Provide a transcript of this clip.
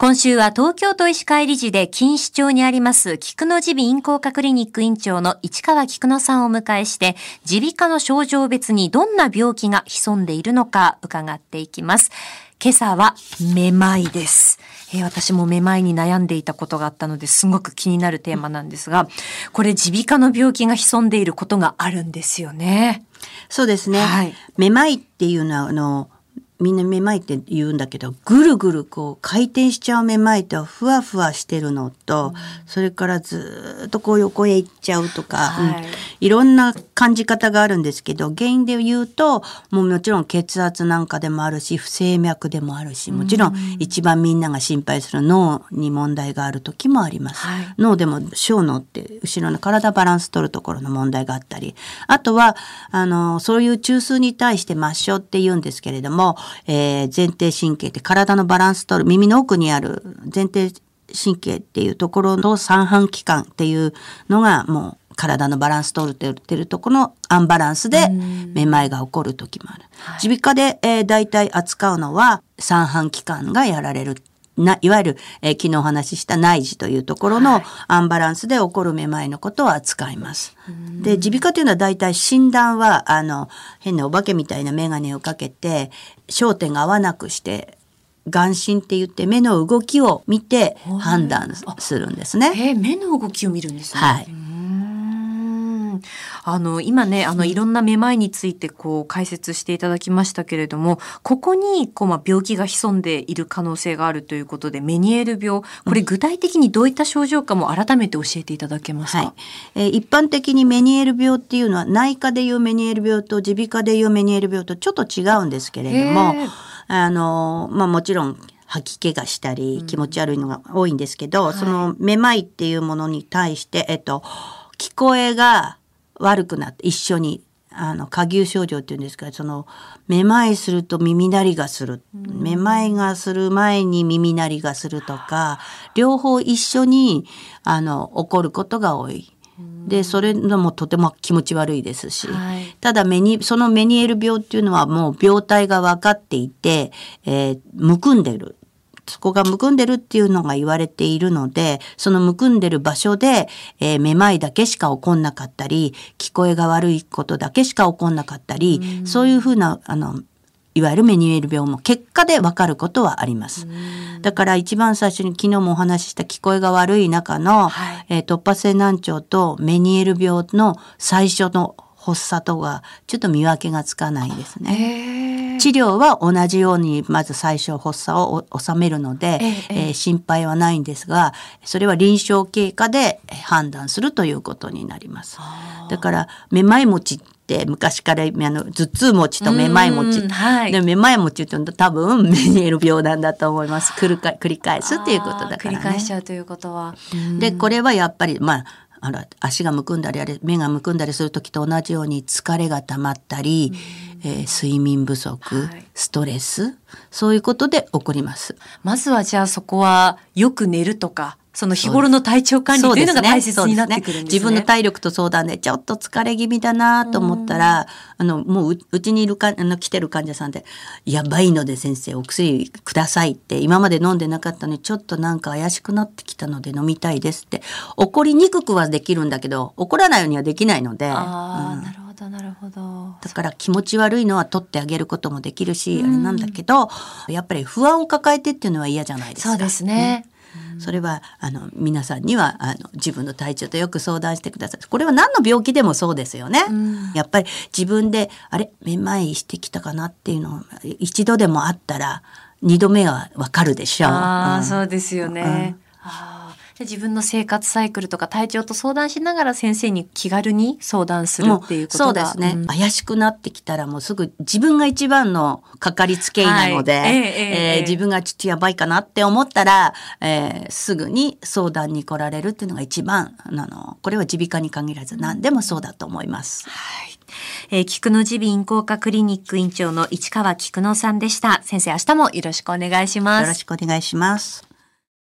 今週は東京都医師会理事で錦糸町にあります菊野耳鼻咽喉科クリニック院長の市川菊野さんをお迎えして耳鼻科の症状別にどんな病気が潜んでいるのか伺っていきます。今朝はめまいです。えー、私もめまいに悩んでいたことがあったのですごく気になるテーマなんですが、これ耳鼻科の病気が潜んでいることがあるんですよね。そうですね。はい、めまいっていうのはあのみんなめまいって言うんだけどぐるぐるこう回転しちゃうめまいとふわふわしてるのと、うん、それからずっとこう横へ行っちゃうとか、はい。うん、いろんな感じ方があるんですけど原因で言うともうもちろん血圧なんかでもあるし不整脈でもあるしもちろん一番みんなが心配する脳に問題がある時もあります。はい、脳でも小脳って後ろの体バランス取るところの問題があったりあとはあのそういう中枢に対して末梢って言うんですけれどもえー、前庭神経って体のバランス取る耳の奥にある前庭神経っていうところの三半規管っていうのがもう体のバランス取るって言ってるところのアンバランスでめまいが起こる時もある。耳鼻科で、えー、大体扱うのは三半規管がやられるないわゆる、えー、昨日お話しした内耳というところのアンバランスで起こるめまいのことを扱います。はい、で耳鼻科というのは大体診断はあの変なお化けみたいな眼鏡をかけて焦点が合わなくして眼神って言って目の動きを見て判断するんですね。えー、目の動きを見るんですね。はい。あの、今ね、あの、いろんなめまいについてこう解説していただきましたけれども、ここにこう、まあ、病気が潜んでいる可能性があるということで、メニエール病、これ具体的にどういった症状かも改めて教えていただけますか、はい、えー、一般的にメニエール病っていうのは、内科でいうメニエール病と耳鼻科でいうメニエール病とちょっと違うんですけれども、あの、まあ、もちろん、吐き気がしたり気持ち悪いのが多いんですけど、うん、そのめまいっていうものに対して、えっと、聞こえが悪くなって一緒にあの過牛症状っていうんですかそのめまいすると耳鳴りがする、めまいがする前に耳鳴りがするとか両方一緒にあの起こることが多い。でそれのもとても気持ち悪いですし、はい、ただメニそのメニエール病っていうのはもう病態が分かっていて、えー、むくんでるそこがむくんでるっていうのが言われているので、そのむくんでる場所で、えー、めまいだけしか起こんなかったり、聞こえが悪いことだけしか起こんなかったり、うそういうふうな、あの、いわゆるメニエール病も結果でわかることはあります。だから一番最初に昨日もお話しした聞こえが悪い中の、はい、えー、突発性難聴とメニエール病の最初の発作とはちょっと見分けがつかないですね。治療は同じようにまず最初発作を収めるので、ええー、心配はないんですがそれは臨床経過で判断するということになります。だからめまい持ちって昔からあの頭痛持ちとめまい持ち、はい、でめまい持ちって多分メニエール病なんだと思います。繰り繰り返すっていうことだから、ね、繰り返しちゃうということは。でこれはやっぱりまああの足がむくんだりあれ目がむくんだりする時と同じように疲れが溜まったり、えー、睡眠不足、はい、ストレスそういうことで起こります。まずはじゃあそこはよく寝るとかその日頃の体調管理っていうのが大切になってくるんですね。すね自分の体力と相談でちょっと疲れ気味だなと思ったら、あの、もううちにいるか、あの、来てる患者さんで、やばいので先生お薬くださいって、今まで飲んでなかったのにちょっとなんか怪しくなってきたので飲みたいですって、怒りにくくはできるんだけど、怒らないようにはできないので。ああ、うん、なるほど、なるほど。だから気持ち悪いのは取ってあげることもできるし、あれなんだけど、やっぱり不安を抱えてっていうのは嫌じゃないですか。そうですね。うんそれはあの皆さんにはあの自分の体調とよく相談してください。これは何の病気でもそうですよね、うん、やっぱり自分であれめまいしてきたかなっていうのを一度でもあったら二度目はわかるでしょう。あ、うん、そうですよね、うん自分の生活サイクルとか体調と相談しながら先生に気軽に相談するっていうことそうですね、うん、怪しくなってきたらもうすぐ自分が一番のかかりつけ医なので、はい、えー、えー、自分がちょっとやばいかなって思ったら、えー、すぐに相談に来られるっていうのが一番あのこれは耳鼻科に限らず何でもそうだと思います。はいえー、菊野耳鼻咽喉科クリニック院長の市川菊野さんでした。先生、明日もよろしくお願いします。よろしくお願いします。